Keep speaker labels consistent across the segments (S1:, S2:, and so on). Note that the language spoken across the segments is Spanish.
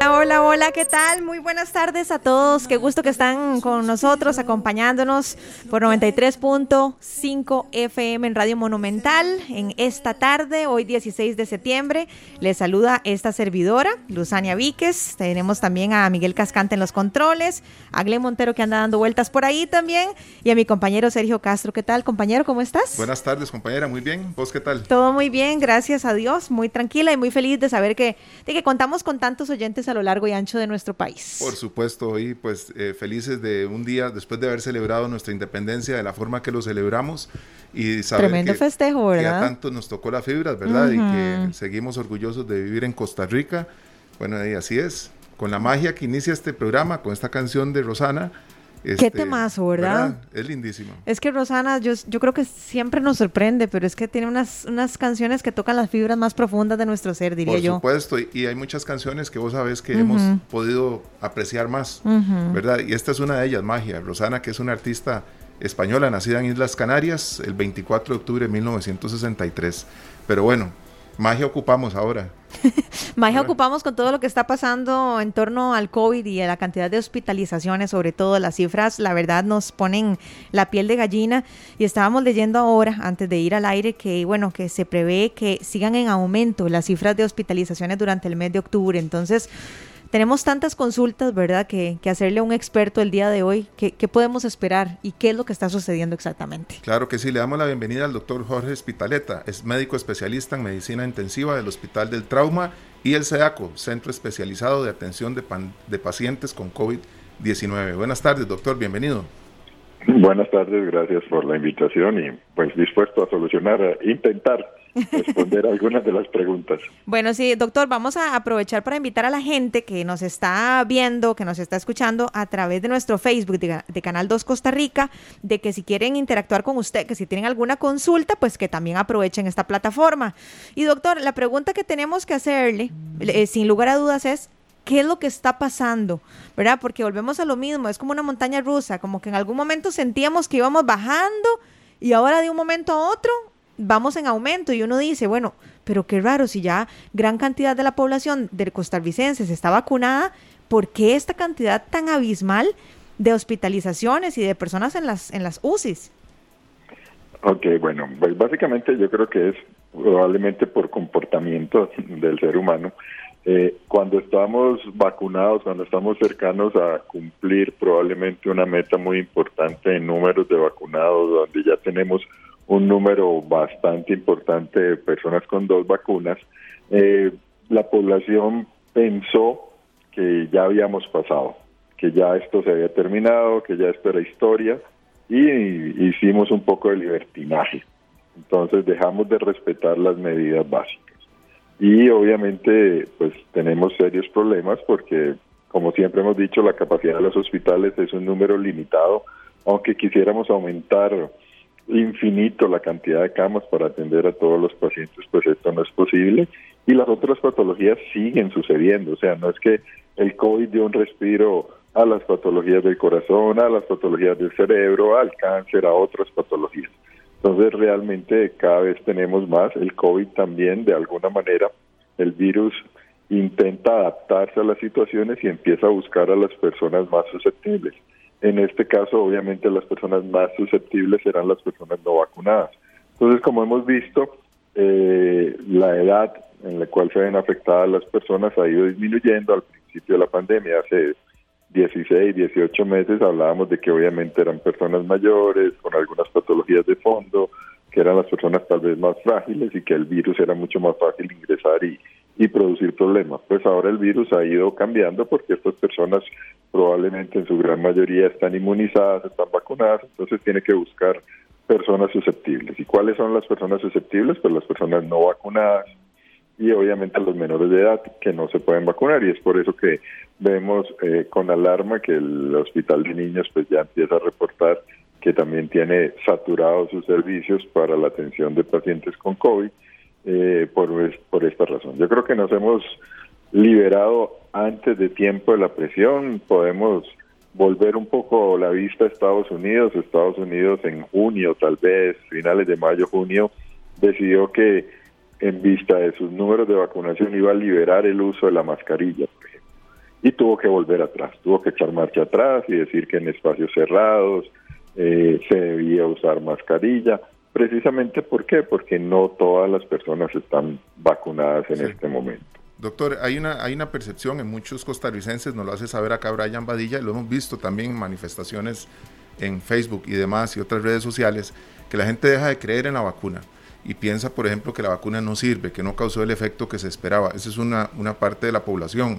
S1: Hola, hola, ¿qué tal? Muy buenas tardes a todos. Qué gusto que están con nosotros, acompañándonos por 93.5 FM en Radio Monumental en esta tarde, hoy 16 de septiembre. Les saluda esta servidora, Luzania Víquez. Tenemos también a Miguel Cascante en los controles, a Glen Montero que anda dando vueltas por ahí también y a mi compañero Sergio Castro. ¿Qué tal, compañero? ¿Cómo estás?
S2: Buenas tardes, compañera. Muy bien. ¿Vos qué tal?
S1: Todo muy bien, gracias a Dios. Muy tranquila y muy feliz de saber que, de que contamos con tantos oyentes a lo largo y ancho de nuestro país.
S2: Por supuesto, hoy pues eh, felices de un día después de haber celebrado nuestra independencia de la forma que lo celebramos y saber
S1: Tremendo
S2: que,
S1: festejo, ¿verdad?
S2: Que a tanto nos tocó la fibra, ¿verdad? Y que seguimos orgullosos de vivir en Costa Rica. Bueno, y así es. Con la magia que inicia este programa, con esta canción de Rosana,
S1: Qué
S2: este,
S1: temazo, ¿verdad?
S2: Es lindísimo.
S1: Es que Rosana, yo, yo creo que siempre nos sorprende, pero es que tiene unas, unas canciones que tocan las fibras más profundas de nuestro ser, diría
S2: Por
S1: yo.
S2: supuesto, y, y hay muchas canciones que vos sabés que hemos podido apreciar más, ¿verdad? Y esta es una de ellas, Magia. Rosana, que es una artista española, nacida en Islas Canarias el 24 de octubre de 1963. Pero bueno, Magia ocupamos ahora.
S1: Magia ocupamos con todo lo que está pasando en torno al COVID y a la cantidad de hospitalizaciones, sobre todo las cifras, la verdad nos ponen la piel de gallina y estábamos leyendo ahora, antes de ir al aire, que bueno, que se prevé que sigan en aumento las cifras de hospitalizaciones durante el mes de octubre. Entonces, tenemos tantas consultas, ¿verdad?, que, hacerle a un experto el día de hoy. ¿Qué, ¿Qué, podemos esperar y qué es lo que está sucediendo exactamente?
S2: Claro que sí, le damos la bienvenida al doctor Jorge Espitaleta. Es médico especialista en medicina intensiva del Hospital del Trauma y el CEACO, Centro Especializado de Atención de, pan, de Pacientes con COVID-19. Buenas tardes, doctor, bienvenido.
S3: Buenas tardes, gracias por la invitación y pues dispuesto a solucionar, a intentar responder algunas de las preguntas.
S1: Bueno, sí, doctor, vamos a aprovechar para invitar a la gente que nos está viendo, que nos está escuchando a través de nuestro Facebook de, de, Canal 2 Costa Rica, de que si quieren interactuar con usted, que si tienen alguna consulta, pues que también aprovechen esta plataforma. Y doctor, la pregunta que tenemos que hacerle, eh, sin lugar a dudas, es qué es lo que está pasando, ¿verdad? Porque volvemos a lo mismo, es como una montaña rusa, como que en algún momento sentíamos que íbamos bajando y ahora de un momento a otro vamos en aumento y uno dice, bueno, pero qué raro, si ya gran cantidad de la población de costarricenses está vacunada, ¿por qué esta cantidad tan abismal de hospitalizaciones y de personas en las, en las UCIs?
S3: Ok, bueno, pues básicamente yo creo que es probablemente por comportamiento del ser humano. Eh, cuando estamos vacunados, cuando estamos cercanos a cumplir probablemente una meta muy importante en números de vacunados, donde ya tenemos un número bastante importante de personas con dos vacunas, eh, la población pensó que ya habíamos pasado, que ya esto se había terminado, que ya esto era historia, y hicimos un poco de libertinaje. Entonces dejamos de respetar las medidas básicas. Y obviamente pues tenemos serios problemas porque, como siempre hemos dicho, la capacidad de los hospitales es un número limitado, aunque quisiéramos aumentar infinito la cantidad de camas para atender a todos los pacientes, pues esto no es posible. Y las otras patologías siguen sucediendo, o sea, no es que el COVID dio un respiro a las patologías del corazón, a las patologías del cerebro, al cáncer, a otras patologías. Entonces realmente cada vez tenemos más. El COVID también, de alguna manera, el virus intenta adaptarse a las situaciones y empieza a buscar a las personas más susceptibles. En este caso, obviamente, las personas más susceptibles serán las personas no vacunadas. Entonces, como hemos visto, eh, la edad en la cual se ven afectadas las personas ha ido disminuyendo. Al principio de la pandemia, hace 16, 18 meses, hablábamos de que obviamente eran personas mayores, con algunas patologías de fondo, que eran las personas tal vez más frágiles y que el virus era mucho más fácil ingresar y, y producir problemas. Pues ahora el virus ha ido cambiando porque estas personas probablemente en su gran mayoría están inmunizadas, están vacunadas, entonces tiene que buscar personas susceptibles. ¿Y cuáles son las personas susceptibles? Pues las personas no vacunadas y obviamente los menores de edad que no se pueden vacunar y es por eso que vemos eh, con alarma que el hospital de niños pues ya empieza a reportar que también tiene saturados sus servicios para la atención de pacientes con COVID eh, por, por esta razón. Yo creo que nos hemos liberado antes de tiempo de la presión, podemos volver un poco la vista a Estados Unidos. Estados Unidos en junio, tal vez, finales de mayo, junio, decidió que en vista de sus números de vacunación, iba a liberar el uso de la mascarilla, por ejemplo. Y tuvo que volver atrás, tuvo que echar marcha atrás y decir que en espacios cerrados eh, se debía usar mascarilla. Precisamente ¿por qué? Porque no todas las personas están vacunadas en este momento.
S2: Doctor, hay una, hay una percepción en muchos costarricenses, nos lo hace saber acá Brian Badilla, lo hemos visto también en manifestaciones en Facebook y demás y otras redes sociales, que la gente deja de creer en la vacuna y piensa, por ejemplo, que la vacuna no sirve, que no causó el efecto que se esperaba. Esa es una, una parte de la población.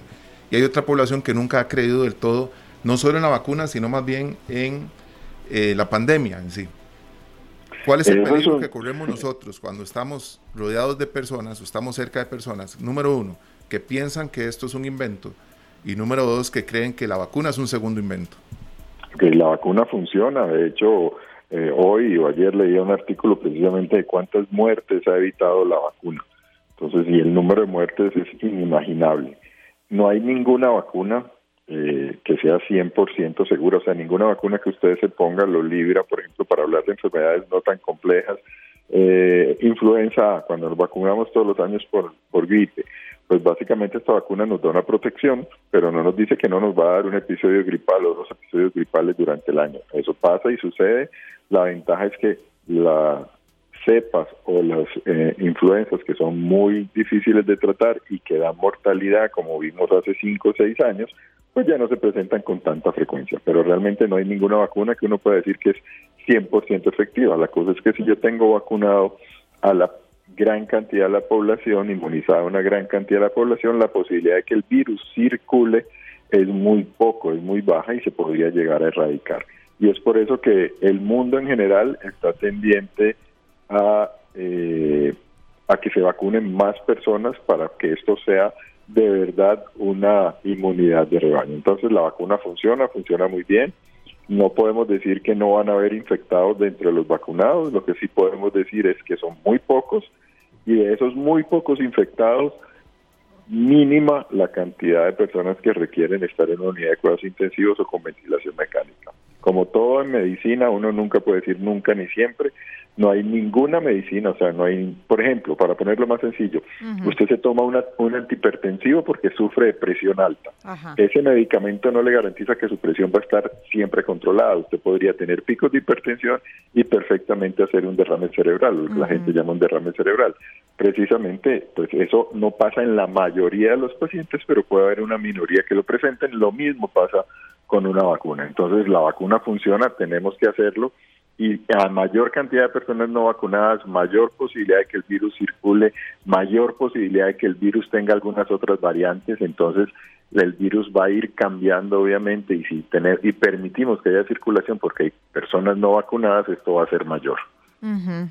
S2: Y hay otra población que nunca ha creído del todo, no solo en la vacuna, sino más bien en eh, la pandemia en sí. ¿Cuál es el peligro que corremos nosotros cuando estamos rodeados de personas o estamos cerca de personas? Número uno, que piensan que esto es un invento. Y número dos, que creen que la vacuna es un segundo invento.
S3: Que la vacuna funciona. De hecho, eh, hoy o ayer leí un artículo precisamente de cuántas muertes ha evitado la vacuna. Entonces, y el número de muertes es inimaginable. No hay ninguna vacuna eh, que sea 100% segura, o sea, ninguna vacuna que ustedes se ponga lo libra, por ejemplo, para hablar de enfermedades no tan complejas. Eh, influenza cuando nos vacunamos todos los años por, por gripe, pues básicamente esta vacuna nos da una protección, pero no nos dice que no nos va a dar un episodio gripal o dos episodios gripales durante el año. Eso pasa y sucede. La ventaja es que la cepas o las eh, influencias que son muy difíciles de tratar y que dan mortalidad, como vimos hace 5 o 6 años, pues ya no se presentan con tanta frecuencia. Pero realmente no hay ninguna vacuna que uno pueda decir que es 100% efectiva. La cosa es que si yo tengo vacunado a la gran cantidad de la población, inmunizada una gran cantidad de la población, la posibilidad de que el virus circule es muy poco, es muy baja y se podría llegar a erradicar. Y es por eso que el mundo en general está tendiente a, eh, a que se vacunen más personas para que esto sea de verdad una inmunidad de rebaño. Entonces la vacuna funciona, funciona muy bien. No podemos decir que no van a haber infectados dentro de los vacunados, lo que sí podemos decir es que son muy pocos y de esos muy pocos infectados, mínima la cantidad de personas que requieren estar en una unidad de cuidados intensivos o con ventilación mecánica. Como todo en medicina, uno nunca puede decir nunca ni siempre, no hay ninguna medicina, o sea, no hay, por ejemplo, para ponerlo más sencillo, usted se toma una, un antihipertensivo porque sufre de presión alta. Ese medicamento no le garantiza que su presión va a estar siempre controlada. Usted podría tener picos de hipertensión y perfectamente hacer un derrame cerebral, lo que la gente llama un derrame cerebral. Precisamente, pues eso no pasa en la mayoría de los pacientes, pero puede haber una minoría que lo presenten. Lo mismo pasa con una vacuna. Entonces, la vacuna funciona, tenemos que hacerlo y a mayor cantidad de personas no vacunadas, mayor posibilidad de que el virus circule, mayor posibilidad de que el virus tenga algunas otras variantes, entonces el virus va a ir cambiando obviamente y si tener y permitimos que haya circulación porque hay personas no vacunadas, esto va a ser mayor.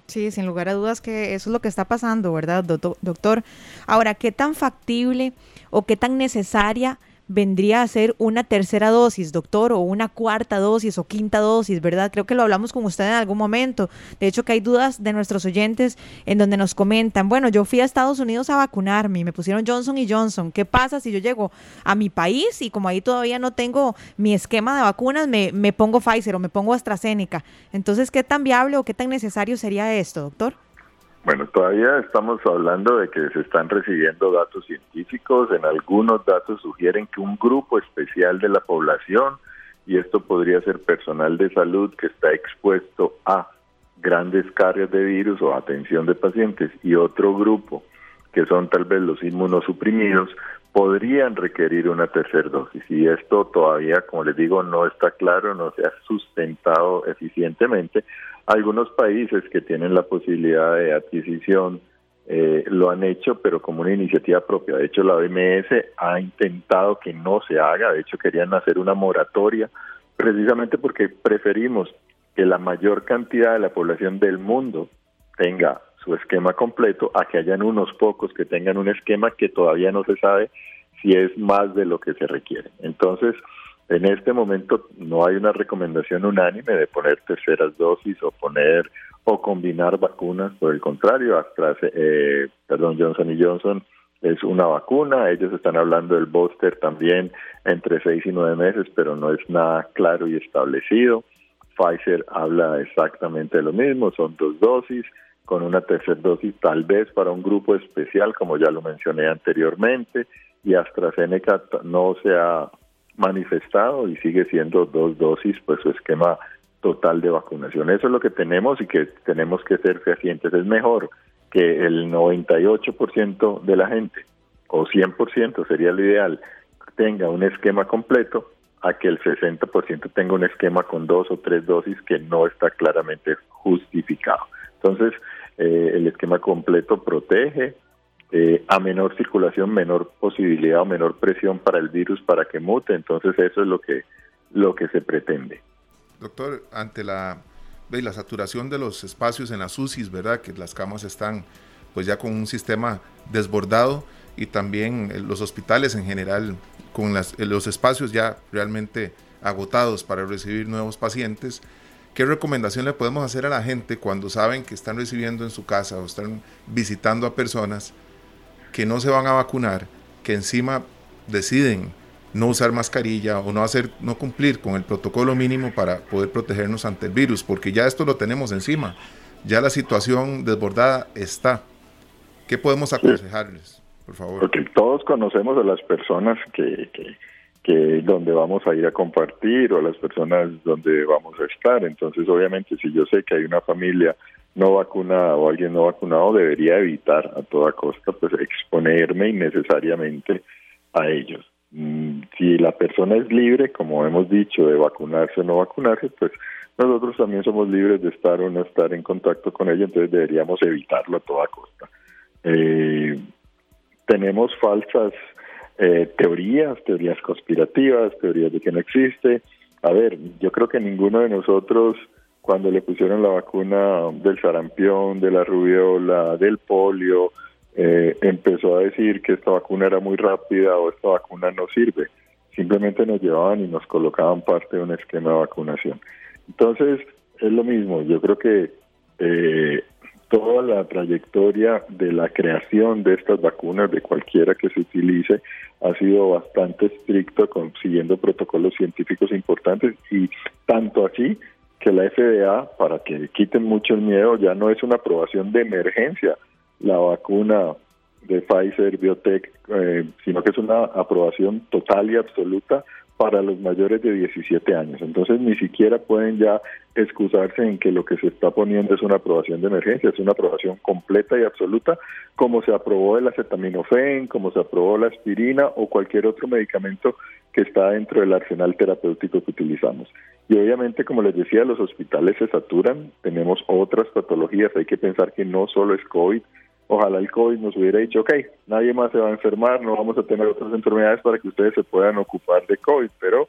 S1: Sí, sin lugar a dudas que eso es lo que está pasando, ¿verdad, doctor? Ahora, ¿qué tan factible o qué tan necesaria vendría a ser una tercera dosis, doctor, o una cuarta dosis o quinta dosis, ¿verdad? Creo que lo hablamos con usted en algún momento. De hecho, que hay dudas de nuestros oyentes en donde nos comentan, bueno, yo fui a Estados Unidos a vacunarme y me pusieron Johnson y Johnson. ¿Qué pasa si yo llego a mi país y como ahí todavía no tengo mi esquema de vacunas, me, me pongo Pfizer o me pongo AstraZeneca? Entonces, ¿qué tan viable o qué tan necesario sería esto, doctor?
S3: Bueno, todavía estamos hablando de que se están recibiendo datos científicos, en algunos datos sugieren que un grupo especial de la población, y esto podría ser personal de salud que está expuesto a grandes cargas de virus o atención de pacientes, y otro grupo que son tal vez los inmunosuprimidos, podrían requerir una tercera dosis. Y esto todavía, como les digo, no está claro, no se ha sustentado eficientemente. Algunos países que tienen la posibilidad de adquisición eh, lo han hecho, pero como una iniciativa propia. De hecho, la OMS ha intentado que no se haga. De hecho, querían hacer una moratoria, precisamente porque preferimos que la mayor cantidad de la población del mundo tenga su esquema completo a que hayan unos pocos que tengan un esquema que todavía no se sabe si es más de lo que se requiere. Entonces, en este momento no hay una recomendación unánime de poner terceras dosis o poner o combinar vacunas, por el contrario, Astra, eh, perdón, Johnson y Johnson es una vacuna, ellos están hablando del booster también entre seis y nueve meses, pero no es nada claro y establecido. Pfizer habla exactamente de lo mismo, son dos dosis, con una tercera dosis tal vez para un grupo especial, como ya lo mencioné anteriormente, y AstraZeneca no se ha manifestado y sigue siendo dos dosis, pues su esquema total de vacunación. Eso es lo que tenemos y que tenemos que ser fehacientes. Es mejor que el 98% de la gente, o 100% sería lo ideal, tenga un esquema completo a que el 60% tenga un esquema con dos o tres dosis que no está claramente justificado. Entonces, eh, el esquema completo protege eh, a menor circulación, menor posibilidad o menor presión para el virus para que mute. Entonces, eso es lo que, lo que se pretende.
S2: Doctor, ante la, la saturación de los espacios en las UCIs, ¿verdad? Que las camas están pues ya con un sistema desbordado y también eh, los hospitales en general con las, los espacios ya realmente agotados para recibir nuevos pacientes. ¿Qué recomendación le podemos hacer a la gente cuando saben que están recibiendo en su casa o están visitando a personas que no se van a vacunar, que encima deciden no usar mascarilla o no hacer no cumplir con el protocolo mínimo para poder protegernos ante el virus, porque ya esto lo tenemos encima. Ya la situación desbordada está. ¿Qué podemos aconsejarles, por favor?
S3: Porque todos conocemos a las personas que, que, que donde vamos a ir a compartir o a las personas donde vamos a estar. Entonces, obviamente, si yo sé que hay una familia no vacunada o alguien no vacunado, debería evitar a toda costa pues exponerme innecesariamente a ellos. Mm, si la persona es libre, como hemos dicho, de vacunarse o no vacunarse, pues nosotros también somos libres de estar o no estar en contacto con ella, entonces deberíamos evitarlo a toda costa. Eh, tenemos falsas eh, teorías, teorías conspirativas, teorías de que no existe. A ver, yo creo que ninguno de nosotros, cuando le pusieron la vacuna del sarampión, de la rubiola, del polio, eh, empezó a decir que esta vacuna era muy rápida o esta vacuna no sirve. Simplemente nos llevaban y nos colocaban parte de un esquema de vacunación. Entonces, es lo mismo. Yo creo que eh, toda la trayectoria de la creación de estas vacunas, de cualquiera que se utilice, ha sido bastante estricto, siguiendo protocolos científicos importantes y tanto así que la FDA, para que quiten mucho el miedo, ya no es una aprobación de emergencia la vacuna de Pfizer Biotech, eh, sino que es una aprobación total y absoluta para los mayores de 17 años. Entonces ni siquiera pueden ya excusarse en que lo que se está poniendo es una aprobación de emergencia, es una aprobación completa y absoluta, como se aprobó el acetaminofén, como se aprobó la aspirina o cualquier otro medicamento que está dentro del arsenal terapéutico que utilizamos. Y obviamente, como les decía, los hospitales se saturan, tenemos otras patologías, hay que pensar que no solo es COVID, ojalá el COVID nos hubiera dicho, ok, nadie más se va a enfermar, no vamos a tener otras enfermedades para que ustedes se puedan ocupar de COVID, pero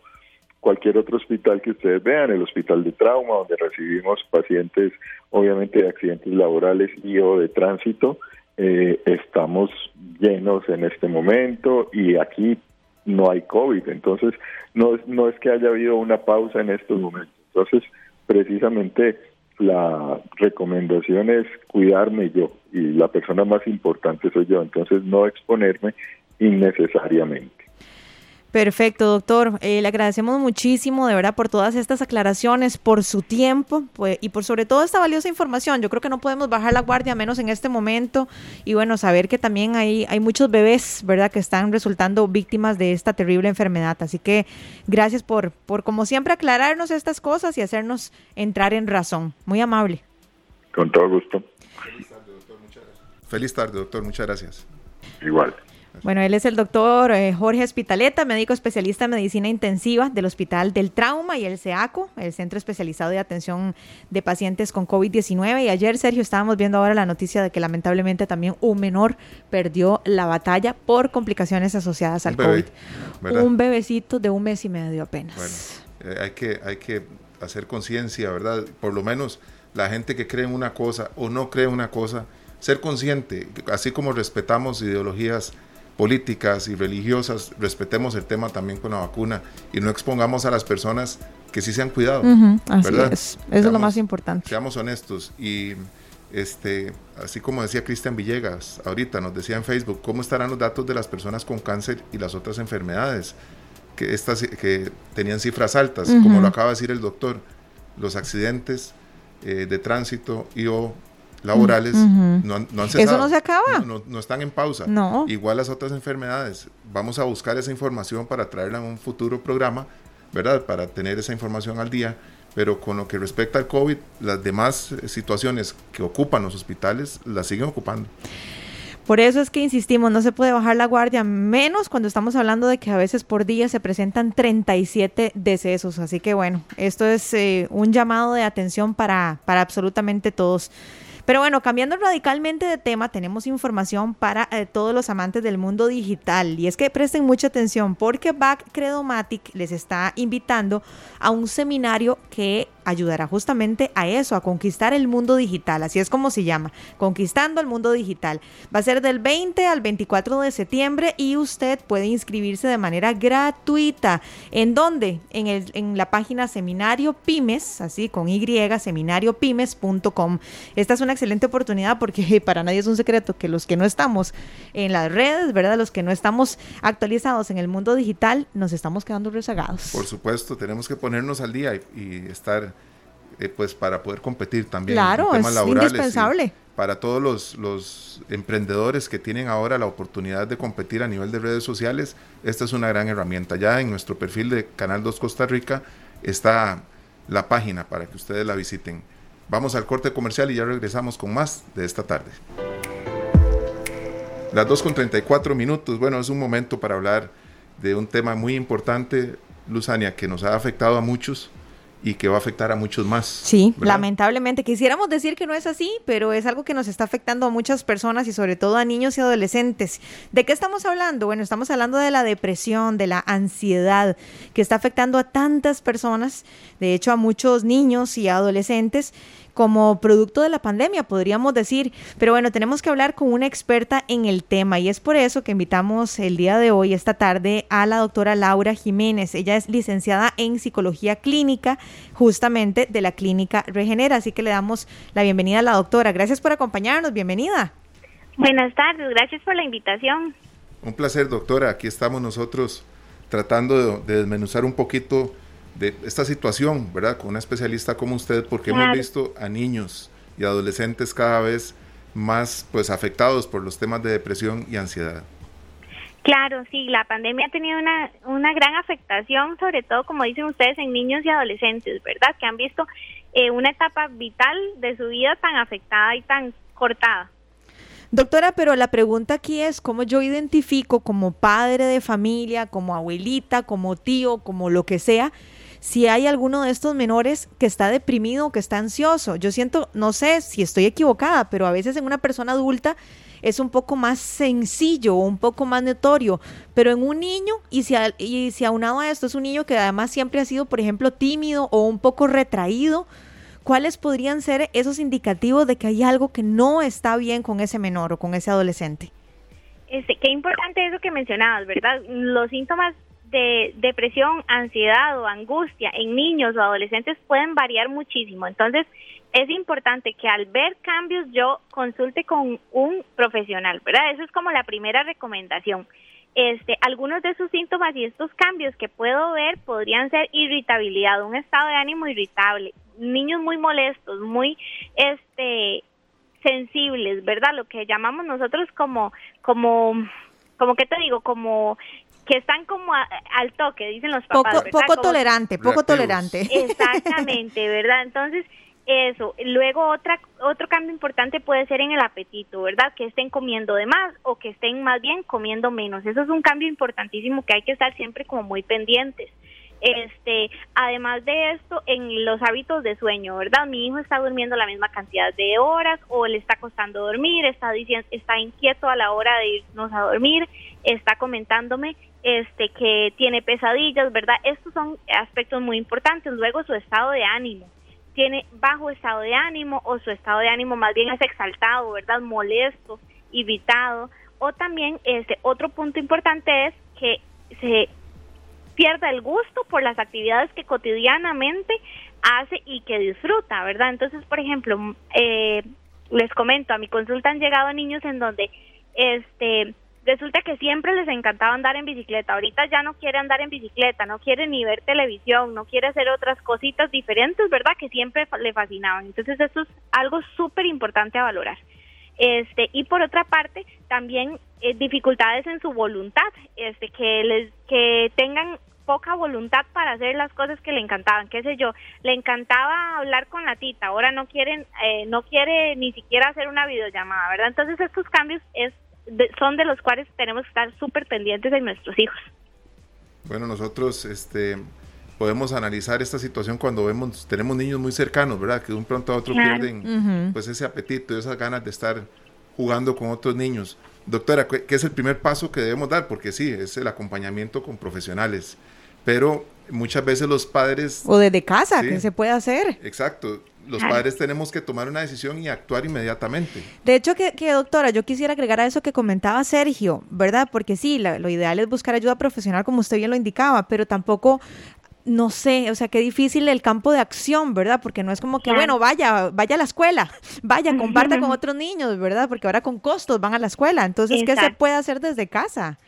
S3: cualquier otro hospital que ustedes vean, el hospital de trauma, donde recibimos pacientes, obviamente de accidentes laborales y o de tránsito, eh, estamos llenos en este momento y aquí no hay COVID, entonces no, no es que haya habido una pausa en estos momentos, entonces precisamente la recomendación es cuidarme yo y la persona más importante soy yo, entonces no exponerme innecesariamente.
S1: Perfecto, doctor. Eh, le agradecemos muchísimo, de verdad, por todas estas aclaraciones, por su tiempo pues, y por sobre todo esta valiosa información. Yo creo que no podemos bajar la guardia, menos en este momento. Y bueno, saber que también hay, hay muchos bebés, ¿verdad?, que están resultando víctimas de esta terrible enfermedad. Así que gracias por, por como siempre, aclararnos estas cosas y hacernos entrar en razón. Muy amable.
S3: Con todo gusto.
S2: Feliz tarde, doctor. Muchas gracias. Feliz tarde, doctor. Muchas gracias.
S3: Igual.
S1: Bueno, él es el doctor eh, Jorge Espitaleta, médico especialista en medicina intensiva del Hospital del Trauma y el CEACO, el Centro Especializado de Atención de Pacientes con COVID-19. Y ayer, Sergio, estábamos viendo ahora la noticia de que lamentablemente también un menor perdió la batalla por complicaciones asociadas al COVID. Un bebecito de un mes y medio apenas.
S2: Bueno, eh, hay, que, hay que hacer conciencia, ¿verdad? Por lo menos la gente que cree en una cosa o no cree en una cosa, ser consciente, así como respetamos ideologías políticas y religiosas, respetemos el tema también con la vacuna y no expongamos a las personas que sí se han cuidado.
S1: así es, eso es lo más importante.
S2: Seamos honestos y este, así como decía Cristian Villegas, ahorita nos decía en Facebook, ¿cómo estarán los datos de las personas con cáncer y las otras enfermedades? Que, estas, que tenían cifras altas, como lo acaba de decir el doctor. los accidentes eh, de tránsito y o laborales no, han, no
S1: Eso no se acaba.
S2: No, están en pausa.
S1: No.
S2: Igual las otras enfermedades. Vamos a buscar esa información para traerla en un futuro programa, ¿verdad? Para tener esa información al día. Pero con lo que respecta al COVID, las demás situaciones que ocupan los hospitales las siguen ocupando.
S1: Por eso es que insistimos, no se puede bajar la guardia, menos cuando estamos hablando de que a veces por día se presentan 37 decesos. Así que bueno, esto es eh, un llamado de atención para, para absolutamente todos. Pero bueno, cambiando radicalmente de tema, tenemos información para eh, todos los amantes del mundo digital. Y es que presten mucha atención porque Back Credomatic les está invitando a un seminario que ayudará justamente a eso, a conquistar el mundo digital. Así es como se llama, Conquistando el Mundo Digital. Va a ser del 20 al 24 de septiembre y usted puede inscribirse de manera gratuita. ¿En dónde? En, el, en la página Seminario Pymes, así con Y, seminariopymes.com. Esta es una excelente oportunidad porque para nadie es un secreto que los que no estamos en las redes, ¿verdad? Los que no estamos actualizados en el mundo digital, nos estamos quedando rezagados.
S2: Por supuesto, tenemos que ponernos al día y estar eh, pues para poder competir también
S1: claro, en temas es Indispensable.
S2: Para todos los, los, emprendedores que tienen ahora la oportunidad de competir a nivel de redes sociales, esta es una gran herramienta. Ya en nuestro perfil de Canal 2 Costa Rica está la página para que ustedes la visiten. Vamos al corte comercial y ya regresamos con más de esta tarde. Las 2 con 34 minutos. Bueno, es un momento para hablar de un tema muy importante, Luzania, que nos ha afectado a muchos y que va a afectar a muchos más.
S1: Sí, lamentablemente. Quisiéramos decir que no es así, pero es algo que nos está afectando a muchas personas y sobre todo a niños y adolescentes. ¿De qué estamos hablando? Bueno, estamos hablando de la depresión, de la ansiedad, que está afectando a tantas personas, de hecho a muchos niños y adolescentes como producto de la pandemia, podríamos decir. Pero bueno, tenemos que hablar con una experta en el tema y es por eso que invitamos el día de hoy, esta tarde, a la doctora Laura Jiménez. Ella es licenciada en psicología clínica, justamente de la clínica Regenera. Así que le damos la bienvenida a la doctora. Gracias por acompañarnos. Bienvenida.
S4: Buenas tardes, gracias por la invitación.
S2: Un placer, doctora. Aquí estamos nosotros tratando de, desmenuzar un poquito de esta situación, ¿verdad? Con una especialista como usted, porque hemos visto a niños y adolescentes cada vez más pues afectados por los temas de depresión y ansiedad.
S4: Claro, sí, la pandemia ha tenido una, una gran afectación, sobre todo, como dicen ustedes, en niños y adolescentes, ¿verdad? Que han visto eh, una etapa vital de su vida tan afectada y tan cortada.
S1: Doctora, pero la pregunta aquí es cómo yo identifico como padre de familia, como abuelita, como tío, como lo que sea, si hay alguno de estos menores que está deprimido o que está ansioso. Yo siento, no sé si estoy equivocada, pero a veces en una persona adulta es un poco más sencillo o un poco más notorio, pero en un niño, y si, y si aunado a esto es un niño que además siempre ha sido, por ejemplo, tímido o un poco retraído, ¿cuáles podrían ser esos indicativos de que hay algo que no está bien con ese menor o con ese adolescente?
S4: Este, qué importante eso que mencionabas, ¿verdad? Los síntomas de depresión, ansiedad o angustia en niños o adolescentes pueden variar muchísimo. Entonces, es importante que al ver cambios yo consulte con un profesional, ¿verdad? Eso es como la primera recomendación. Este, algunos de sus síntomas y estos cambios que puedo ver podrían ser irritabilidad, un estado de ánimo irritable, niños muy molestos, muy este sensibles, ¿verdad? Lo que llamamos nosotros como como como qué te digo, como que están como al toque, dicen los
S1: papás. Poco, poco tolerante, poco tolerante.
S4: Exactamente, ¿verdad? Entonces, eso. Luego, otra, otro cambio importante puede ser en el apetito, ¿verdad? Que estén comiendo de más o que estén más bien comiendo menos. Eso es un cambio importantísimo que hay que estar siempre como muy pendientes. Este, además de esto, en los hábitos de sueño, ¿verdad? Mi hijo está durmiendo la misma cantidad de horas o le está costando dormir, está diciendo, está inquieto a la hora de irnos a dormir, está comentándome este que tiene pesadillas, ¿verdad? Estos son aspectos muy importantes. Luego su estado de ánimo. Tiene bajo estado de ánimo o su estado de ánimo más bien es exaltado, ¿verdad? Molesto, irritado. O también este otro punto importante es que se pierda el gusto por las actividades que cotidianamente hace y que disfruta, ¿verdad? Entonces, por ejemplo, eh, les comento, a mi consulta han llegado niños en donde este resulta que siempre les encantaba andar en bicicleta. Ahorita ya no quiere andar en bicicleta, no quiere ni ver televisión, no quiere hacer otras cositas diferentes, ¿verdad? Que siempre le fascinaban. Entonces eso es algo súper importante a valorar. Este, y por otra parte, también eh, dificultades en su voluntad, este, que les, que tengan poca voluntad para hacer las cosas que le encantaban, qué sé yo, le encantaba hablar con la tita, ahora no quieren, eh, no quiere ni siquiera hacer una videollamada, ¿verdad? Entonces estos cambios es son de los cuales tenemos que estar súper pendientes de nuestros hijos.
S2: Bueno, nosotros este, podemos analizar esta situación cuando vemos, tenemos niños muy cercanos, ¿verdad? Que de un pronto a otro pierden pues ese apetito, esas ganas de estar jugando con otros niños. Doctora, ¿qué es el primer paso que debemos dar? Porque sí, es el acompañamiento con profesionales, pero muchas veces los padres...
S1: O desde casa, ¿qué se puede hacer?
S2: Exacto, los padres tenemos que tomar una decisión y actuar inmediatamente.
S1: De hecho, que, doctora, yo quisiera agregar a eso que comentaba Sergio, ¿verdad? Porque sí, lo ideal es buscar ayuda profesional, como usted bien lo indicaba, pero tampoco no sé, o sea, qué difícil el campo de acción, ¿verdad? Porque no es como que, bueno, vaya, vaya a la escuela, vaya, comparta con otros niños, ¿verdad? Porque ahora con costos van a la escuela. Entonces, ¿qué se puede hacer desde casa?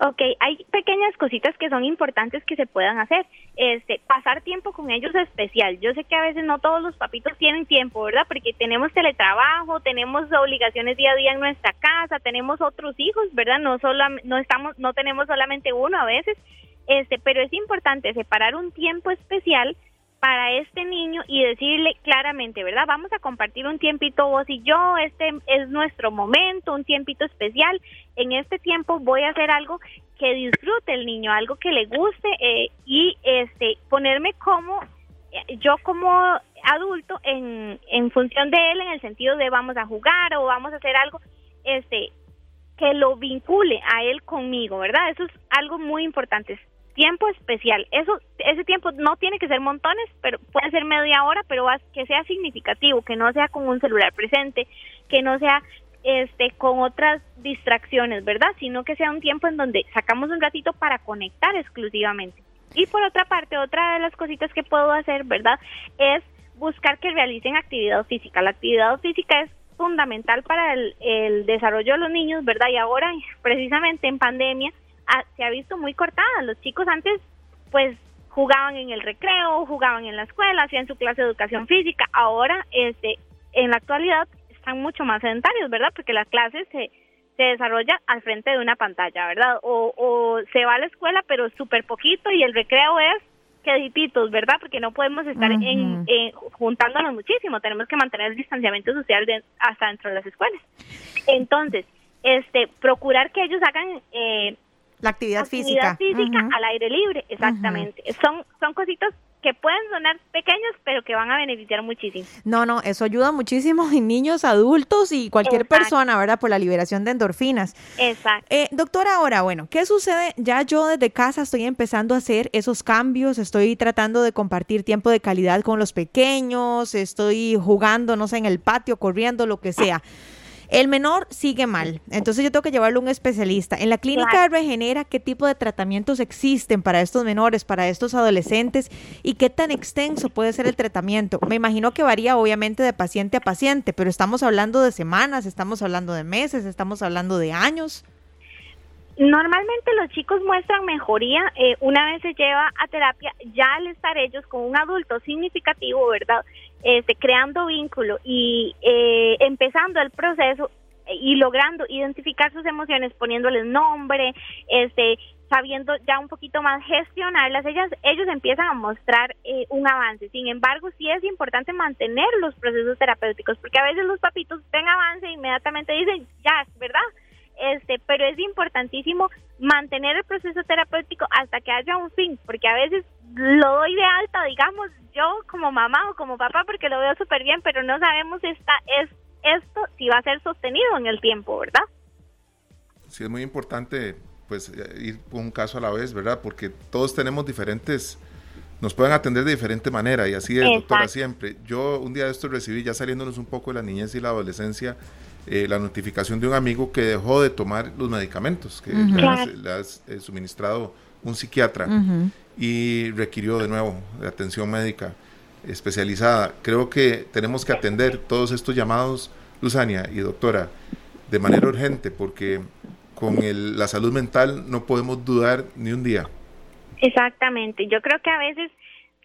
S4: Ok, hay pequeñas cositas que son importantes que se puedan hacer. Este, pasar tiempo con ellos es especial. Yo sé que a veces no todos los papitos tienen tiempo, ¿verdad? Porque tenemos teletrabajo, tenemos obligaciones día a día en nuestra casa, tenemos otros hijos, ¿verdad? No solo no estamos no tenemos solamente uno a veces. Este, pero es importante separar un tiempo especial para este niño y decirle claramente, ¿verdad? Vamos a compartir un tiempito vos y yo, este es nuestro momento, un tiempito especial. En este tiempo voy a hacer algo que disfrute el niño, algo que le guste eh, y este ponerme como eh, yo como adulto en, en función de él en el sentido de vamos a jugar o vamos a hacer algo este que lo vincule a él conmigo, ¿verdad? Eso es algo muy importante tiempo especial. Eso, ese tiempo no tiene que ser montones, pero puede ser media hora, pero que sea significativo, que no sea con un celular presente, que no sea este con otras distracciones, ¿verdad? Sino que sea un tiempo en donde sacamos un ratito para conectar exclusivamente. Y por otra parte, otra de las cositas que puedo hacer, ¿verdad? Es buscar que realicen actividad física. La actividad física es fundamental para el, el desarrollo de los niños, ¿verdad? Y ahora, precisamente en pandemia, se ha visto muy cortada. Los chicos antes, pues, jugaban en el recreo, jugaban en la escuela, hacían su clase de educación física. Ahora, este, en la actualidad, están mucho más sedentarios, ¿verdad? Porque la clase se, se desarrolla al frente de una pantalla, ¿verdad? O, o se va a la escuela, pero súper poquito, y el recreo es quedititos, ¿verdad? Porque no podemos estar en, juntándonos muchísimo, tenemos que mantener el distanciamiento social hasta dentro de las escuelas. Entonces, este, procurar que ellos hagan eh,
S1: la actividad,
S4: actividad física. al aire libre, exactamente. Son, son cositas que pueden sonar pequeños, pero que van a beneficiar muchísimo.
S1: No, no, eso ayuda muchísimo en niños, adultos y cualquier persona, ¿verdad? Por la liberación de endorfinas.
S4: Exacto.
S1: Eh, doctora, ahora, bueno, ¿qué sucede? Ya yo desde casa estoy empezando a hacer esos cambios, estoy tratando de compartir tiempo de calidad con los pequeños, estoy jugando, no sé, en el patio, corriendo, lo que sea. El menor sigue mal, entonces yo tengo que llevarlo a un especialista. En la clínica de Regenera, ¿qué tipo de tratamientos existen para estos menores, para estos adolescentes y qué tan extenso puede ser el tratamiento? Me imagino que varía obviamente de paciente a paciente, pero estamos hablando de semanas, estamos hablando de meses, estamos hablando de años.
S4: Normalmente los chicos muestran mejoría eh, una vez se lleva a terapia, ya al estar ellos con un adulto significativo, ¿verdad? Este, creando vínculo y eh, empezando el proceso eh, y logrando identificar sus emociones, poniéndoles nombre, este, sabiendo ya un poquito más gestionarlas, ellas, ellos empiezan a mostrar un avance. Sin embargo, sí es importante mantener los procesos terapéuticos, porque a veces los papitos ven avance e inmediatamente dicen, ya, ¿verdad? Este, pero es importantísimo mantener el proceso terapéutico hasta que haya un fin, porque a veces lo doy de alta, digamos, yo como mamá o como papá, porque lo veo súper bien, pero no sabemos esta, es, esto si va a ser sostenido en el tiempo, ¿verdad?
S2: Sí, es muy importante pues ir un caso a la vez, ¿verdad? Porque todos tenemos diferentes, nos pueden atender de diferente manera y así es, doctora, siempre. Yo un día de esto recibí, ya saliéndonos un poco de la niñez y la adolescencia, eh, la notificación de un amigo que dejó de tomar los medicamentos que le, ha eh, suministrado un psiquiatra y requirió de nuevo de atención médica especializada. Creo que tenemos que atender todos estos llamados, Luzania y doctora, de manera urgente, porque con el, la salud mental no podemos dudar ni un día.
S4: Exactamente, yo creo que a veces,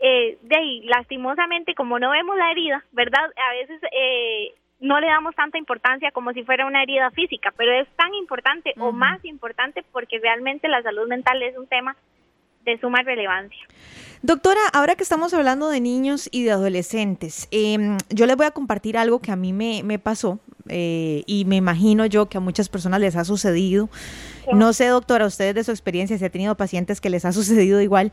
S4: eh, de ahí, lastimosamente, como no vemos la herida, ¿verdad? A veces eh, no le damos tanta importancia como si fuera una herida física, pero es tan importante o más importante porque realmente la salud mental es un tema de suma relevancia.
S1: Doctora, ahora que estamos hablando de niños y de adolescentes, em, yo les voy a compartir algo que a mí me, me pasó eh, y me imagino yo que a muchas personas les ha sucedido. No sé, doctora, ustedes de su experiencia, si ha tenido pacientes que les ha sucedido igual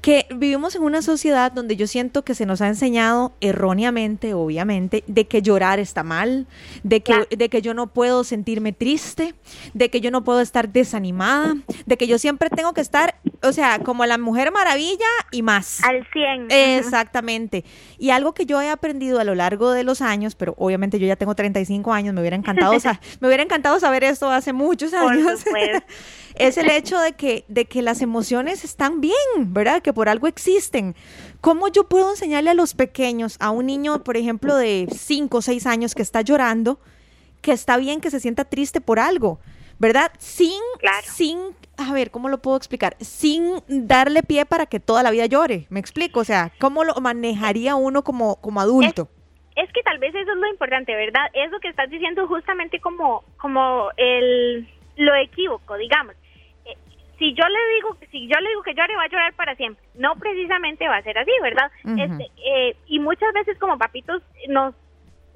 S1: que vivimos en una sociedad donde yo siento que se nos ha enseñado erróneamente, obviamente, de que llorar está mal, de que, de que yo no puedo sentirme triste, de que yo no puedo estar desanimada, de que yo siempre tengo que estar, o sea, como la mujer maravilla y más.
S4: Al 100.
S1: Exactamente. Y algo que yo he aprendido a lo largo de los años, pero obviamente yo ya tengo 35 años, me hubiera encantado, me hubiera encantado saber esto hace muchos años. es el hecho de que, de que las emociones están bien, ¿verdad? Que por algo existen. ¿Cómo yo puedo enseñarle a los pequeños, a un niño, por ejemplo, de 5 o 6 años que está llorando, que está bien que se sienta triste por algo? ¿Verdad? Sin, sin, a ver, ¿cómo lo puedo explicar? Sin darle pie para que toda la vida llore. ¿Me explico? O sea, ¿cómo lo manejaría uno como, como adulto?
S4: Es, que tal vez eso es lo importante, ¿verdad? Es lo que estás diciendo justamente como, como el, lo equívoco, digamos si yo le digo si yo le digo que llore va a llorar para siempre. No precisamente va a ser así verdad este, eh, y muchas veces como papitos nos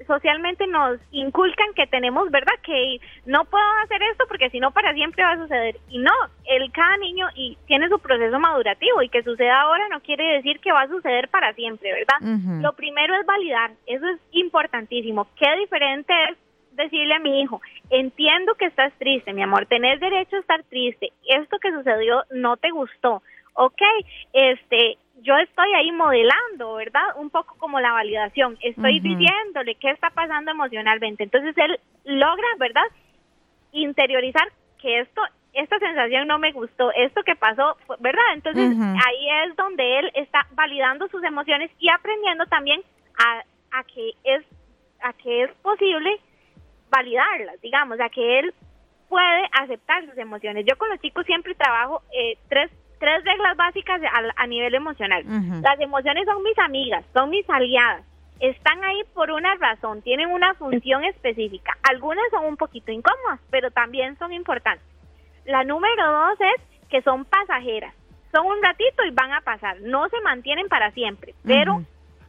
S4: socialmente nos inculcan que tenemos verdad que no puedo hacer esto porque si no para siempre va a suceder. Y no el cada niño y tiene su proceso madurativo y que suceda ahora no quiere decir que va a suceder para siempre verdad lo primero es validar eso es importantísimo. Qué diferente es decirle a mi hijo, entiendo que estás triste, mi amor, tenés derecho a estar triste, esto que sucedió no te gustó, ok, este, yo estoy ahí modelando, ¿verdad? Un poco como la validación, estoy diciéndole qué está pasando emocionalmente, entonces él logra, ¿verdad? Interiorizar que esto, esta sensación no me gustó, esto que pasó, ¿verdad? Entonces ahí es donde él está validando sus emociones y aprendiendo también a, a que es a que es posible validarlas, digamos, a que él puede aceptar sus emociones. Yo con los chicos siempre trabajo eh, tres, tres reglas básicas a, nivel emocional. Las emociones son mis amigas, son mis aliadas. Están ahí por una razón, tienen una función específica. Algunas son un poquito incómodas, pero también son importantes. La número dos es que son pasajeras. Son un ratito y van a pasar. No se mantienen para siempre, pero,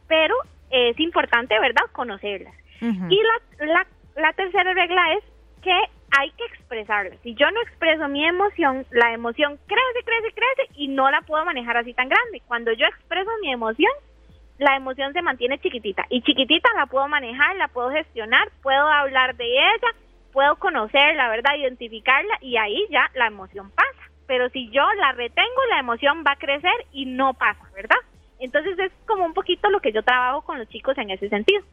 S4: pero es importante, ¿verdad?, conocerlas. Y la, la la tercera regla es que hay que expresarla. Si yo no expreso mi emoción, la emoción crece, crece, crece y no la puedo manejar así tan grande. Cuando yo expreso mi emoción, la emoción se mantiene chiquitita y chiquitita la puedo manejar, la puedo gestionar, puedo hablar de ella, puedo conocerla, ¿verdad? Identificarla y ahí ya la emoción pasa. Pero si yo la retengo, la emoción va a crecer y no pasa, ¿verdad? Entonces es como un poquito lo que yo trabajo con los chicos en ese sentido.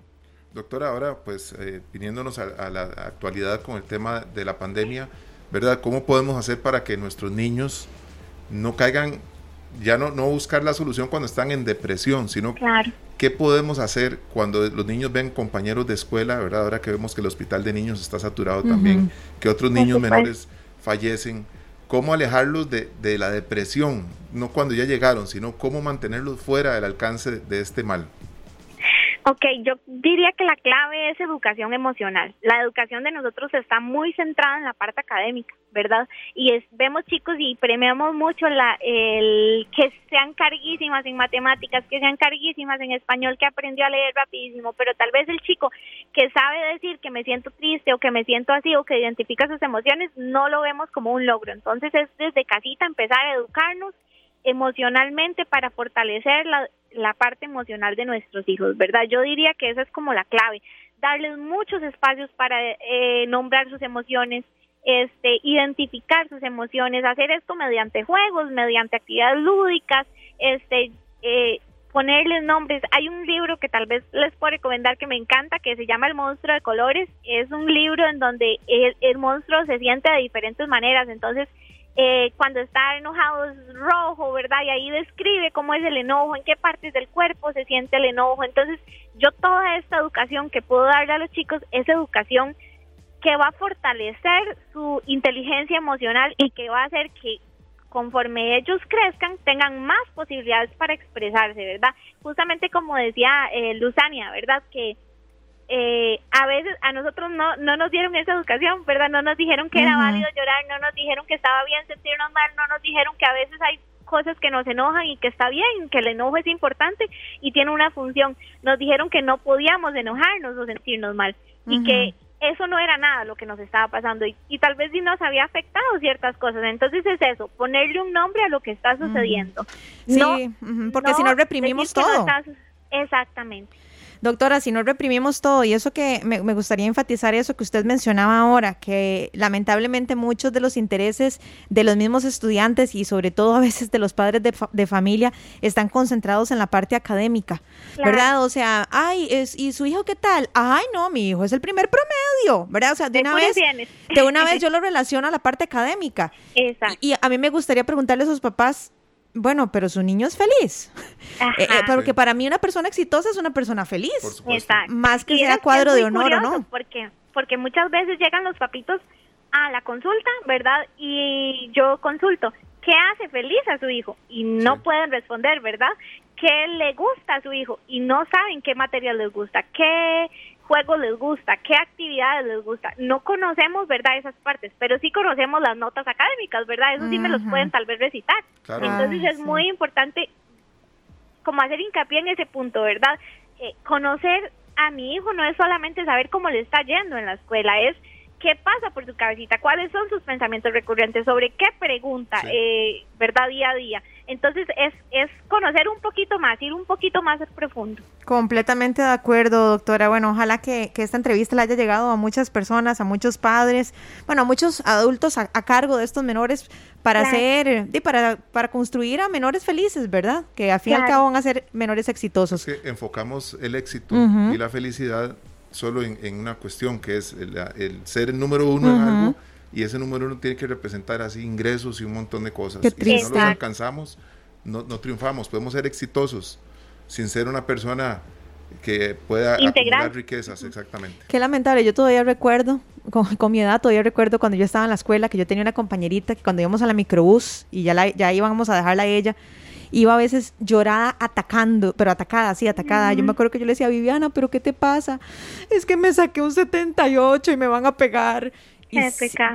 S2: Doctora, ahora pues eh, viniéndonos a, la actualidad con el tema de la pandemia, ¿verdad? ¿Cómo podemos hacer para que nuestros niños no caigan, ya no, no buscar la solución cuando están en depresión, sino qué podemos hacer cuando los niños ven compañeros de escuela, ¿verdad? Ahora que vemos que el hospital de niños está saturado también, que otros niños menores fallecen. ¿Cómo alejarlos de, de la depresión? No cuando ya llegaron, sino cómo mantenerlos fuera del alcance de este mal.
S4: Ok, yo diría que la clave es educación emocional. La educación de nosotros está muy centrada en la parte académica, ¿verdad? Y es, vemos chicos y premiamos mucho la, el que sean carguísimas en matemáticas, que sean carguísimas en español, que aprendió a leer rapidísimo, pero tal vez el chico que sabe decir que me siento triste o que me siento así o que identifica sus emociones, no lo vemos como un logro. Entonces es desde casita empezar a educarnos emocionalmente para fortalecer la, la parte emocional de nuestros hijos, ¿verdad? Yo diría que esa es como la clave, darles muchos espacios para eh, nombrar sus emociones, este, identificar sus emociones, hacer esto mediante juegos, mediante actividades lúdicas, este, eh, ponerles nombres. Hay un libro que tal vez les puedo recomendar que me encanta, que se llama El monstruo de colores. Es un libro en donde el, el monstruo se siente de diferentes maneras, entonces eh, cuando está enojado es rojo, ¿verdad? Y ahí describe cómo es el enojo, en qué partes del cuerpo se siente el enojo. Entonces, yo toda esta educación que puedo darle a los chicos es educación que va a fortalecer su inteligencia emocional y que va a hacer que conforme ellos crezcan tengan más posibilidades para expresarse, ¿verdad? Justamente como decía eh, Luzania, ¿verdad? Que eh, a veces a nosotros no, no nos dieron esa educación, ¿verdad? No nos dijeron que era válido llorar, no nos dijeron que estaba bien sentirnos mal, no nos dijeron que a veces hay cosas que nos enojan y que está bien, que el enojo es importante y tiene una función. Nos dijeron que no podíamos enojarnos o sentirnos mal y que eso no era nada lo que nos estaba pasando y, y, tal vez sí nos había afectado ciertas cosas. Entonces es eso, ponerle un nombre a lo que está sucediendo.
S1: Sí, porque si no reprimimos todo.
S4: exactamente.
S1: Doctora, si no reprimimos todo, y eso que me, gustaría enfatizar eso que usted mencionaba ahora, que lamentablemente muchos de los intereses de los mismos estudiantes y sobre todo a veces de los padres de, familia están concentrados en la parte académica, ¿verdad? O sea, ay, es, ¿y su hijo qué tal? Ay, no, mi hijo es el primer promedio, ¿verdad? O sea, de una vez, de una vez yo lo relaciono a la parte académica.
S4: Exacto.
S1: Y, y a mí me gustaría preguntarle a sus papás, bueno, pero su niño es feliz. Eh, eh, porque para mí una persona exitosa es una persona feliz.
S4: Exacto.
S1: Más que sea cuadro de honor o no.
S4: Porque, porque muchas veces llegan los papitos a la consulta, ¿verdad? Y yo consulto, ¿qué hace feliz a su hijo? Y no pueden responder, ¿verdad? ¿Qué le gusta a su hijo? Y no saben qué material les gusta, qué juego les gusta, qué actividades les gusta. No conocemos, ¿verdad?, esas partes, pero sí conocemos las notas académicas, ¿verdad? Eso sí me los pueden tal vez recitar. Entonces es muy importante como hacer hincapié en ese punto, ¿verdad? Eh, conocer a mi hijo no es solamente saber cómo le está yendo en la escuela, es qué pasa por su cabecita, cuáles son sus pensamientos recurrentes, sobre qué pregunta, eh, ¿verdad? Día a día. Entonces es, es conocer un poquito más, ir un poquito más profundo.
S1: Completamente de acuerdo, doctora. Bueno, ojalá que, esta entrevista le haya llegado a muchas personas, a muchos padres, bueno, a muchos adultos a, cargo de estos menores para hacer, y para, para construir a menores felices, ¿verdad? Que al fin y al cabo van a ser menores exitosos.
S2: que enfocamos el éxito y la felicidad solo en, una cuestión que es el, ser el número uno en algo y ese número uno tiene que representar así ingresos y un montón de cosas.
S1: y
S2: si no los alcanzamos, no, no, triunfamos. Podemos ser exitosos sin ser una persona que pueda acumular riquezas, exactamente.
S1: Qué lamentable, yo todavía recuerdo, con, mi edad todavía recuerdo cuando yo estaba en la escuela, que yo tenía una compañerita que cuando íbamos a la microbús y ya, la, ya íbamos a dejarla a ella, iba a veces llorada atacando, pero atacada, sí, atacada. Yo me acuerdo que yo le decía, Viviana, pero ¿qué te pasa? Es que me saqué un 78 y me van a pegar. Y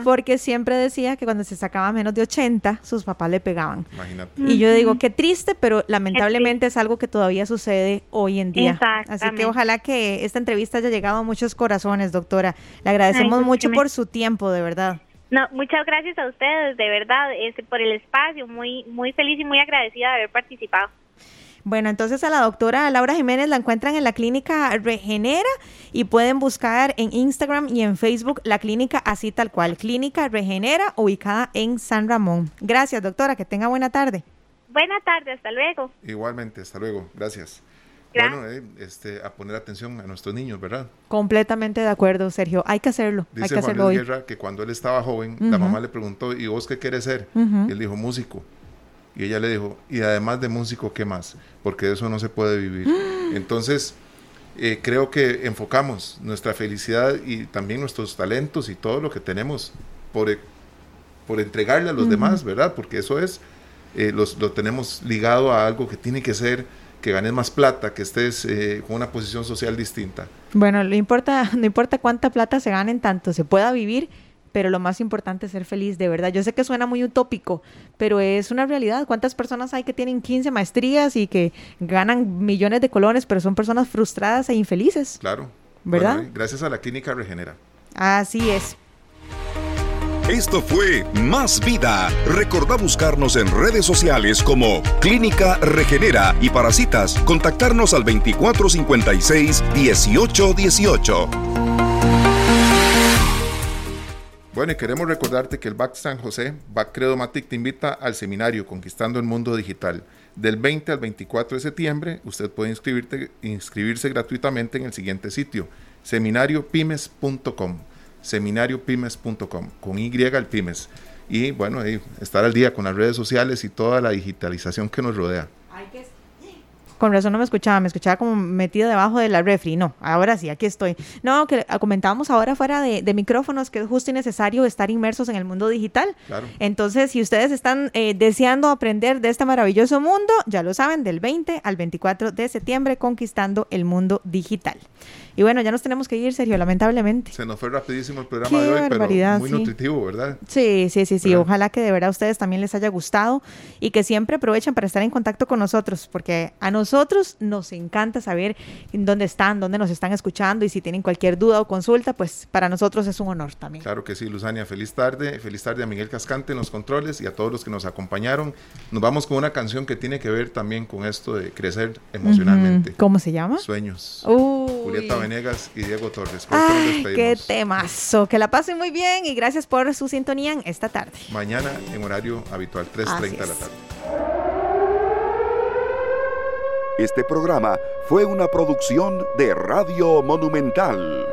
S1: porque siempre decía que cuando se sacaba menos de 80, sus papás le pegaban. Imagínate. Y yo digo, qué triste, pero lamentablemente es algo que todavía sucede hoy en día. Así que ojalá que esta entrevista haya llegado a muchos corazones, doctora. Le agradecemos mucho por su tiempo, de verdad.
S4: No, muchas gracias a ustedes, de verdad, este, por el espacio, muy, muy feliz y muy agradecida de haber participado.
S1: Bueno, entonces a la doctora Laura Jiménez la encuentran en la clínica Regenera y pueden buscar en Instagram y en Facebook la clínica así tal cual, Clínica Regenera, ubicada en San Ramón. Gracias, doctora, que tenga buena tarde.
S4: Buena tarde, hasta luego.
S2: Igualmente, hasta luego, gracias. Bueno, eh, este, a poner atención a nuestros niños, ¿verdad?
S1: Completamente de acuerdo, Sergio. Hay que hacerlo.
S2: Dice
S1: hay que
S2: hacerlo. Guerra que cuando él estaba joven, la mamá le preguntó, ¿y vos qué quieres ser? Y él dijo, músico. Y ella le dijo, y además de músico, ¿qué más? Porque de eso no se puede vivir. Entonces, eh, creo que enfocamos nuestra felicidad y también nuestros talentos y todo lo que tenemos por, por entregarle a los demás, ¿verdad? Porque eso es, eh, los, lo tenemos ligado a algo que tiene que ser que ganes más plata, que estés eh, con una posición social distinta.
S1: Bueno, no importa, no importa cuánta plata se gane en tanto, se pueda vivir, pero lo más importante es ser feliz, de verdad. Yo sé que suena muy utópico, pero es una realidad. ¿Cuántas personas hay que tienen 15 maestrías y que ganan millones de colones, pero son personas frustradas e infelices?
S2: Claro.
S1: ¿Verdad?
S2: gracias a la clínica Regenera.
S1: Así es.
S5: Esto fue Más Vida. Recordá buscarnos en redes sociales como Clínica Regenera y para citas, contactarnos al 2456 1818.
S2: Bueno, y queremos recordarte que el BAC San José, BAC Credomatic, te invita al seminario Conquistando el Mundo Digital. Del 20 al 24 de septiembre, usted puede inscribirse gratuitamente en el siguiente sitio, seminariopymes.com seminariopymes.com, con Y el pymes. Y bueno, estar al día con las redes sociales y toda la digitalización que nos rodea.
S1: Con razón no me escuchaba, me escuchaba como metida debajo de la refri. No, ahora sí, aquí estoy. No, que comentábamos ahora fuera de, micrófonos que es justo y necesario estar inmersos en el mundo digital. Claro. Entonces, si ustedes están eh, deseando aprender de este maravilloso mundo, ya lo saben, del 20 al 24 de septiembre, conquistando el mundo digital. Y bueno, ya nos tenemos que ir, Sergio, lamentablemente.
S2: Se nos fue rapidísimo el programa de hoy, pero muy nutritivo, ¿verdad?
S1: Sí, sí, sí, sí. Ojalá que de verdad a ustedes también les haya gustado y que siempre aprovechen para estar en contacto con nosotros, porque a nosotros nos encanta saber dónde están, dónde nos están escuchando y si tienen cualquier duda o consulta, pues para nosotros es un honor también.
S2: Claro que sí, Luzania. Feliz tarde. Feliz tarde a Miguel Cascante en los controles y a todos los que nos acompañaron. Nos vamos con una canción que tiene que ver también con esto de crecer emocionalmente.
S1: ¿Cómo se llama?
S2: Sueños. Julieta Venegas y Diego Torres.
S1: Ay, qué temazo. Que la pasen muy bien y gracias por su sintonía en esta tarde.
S2: Mañana en horario habitual, 3.30 de la tarde.
S5: Este programa fue una producción de Radio Monumental.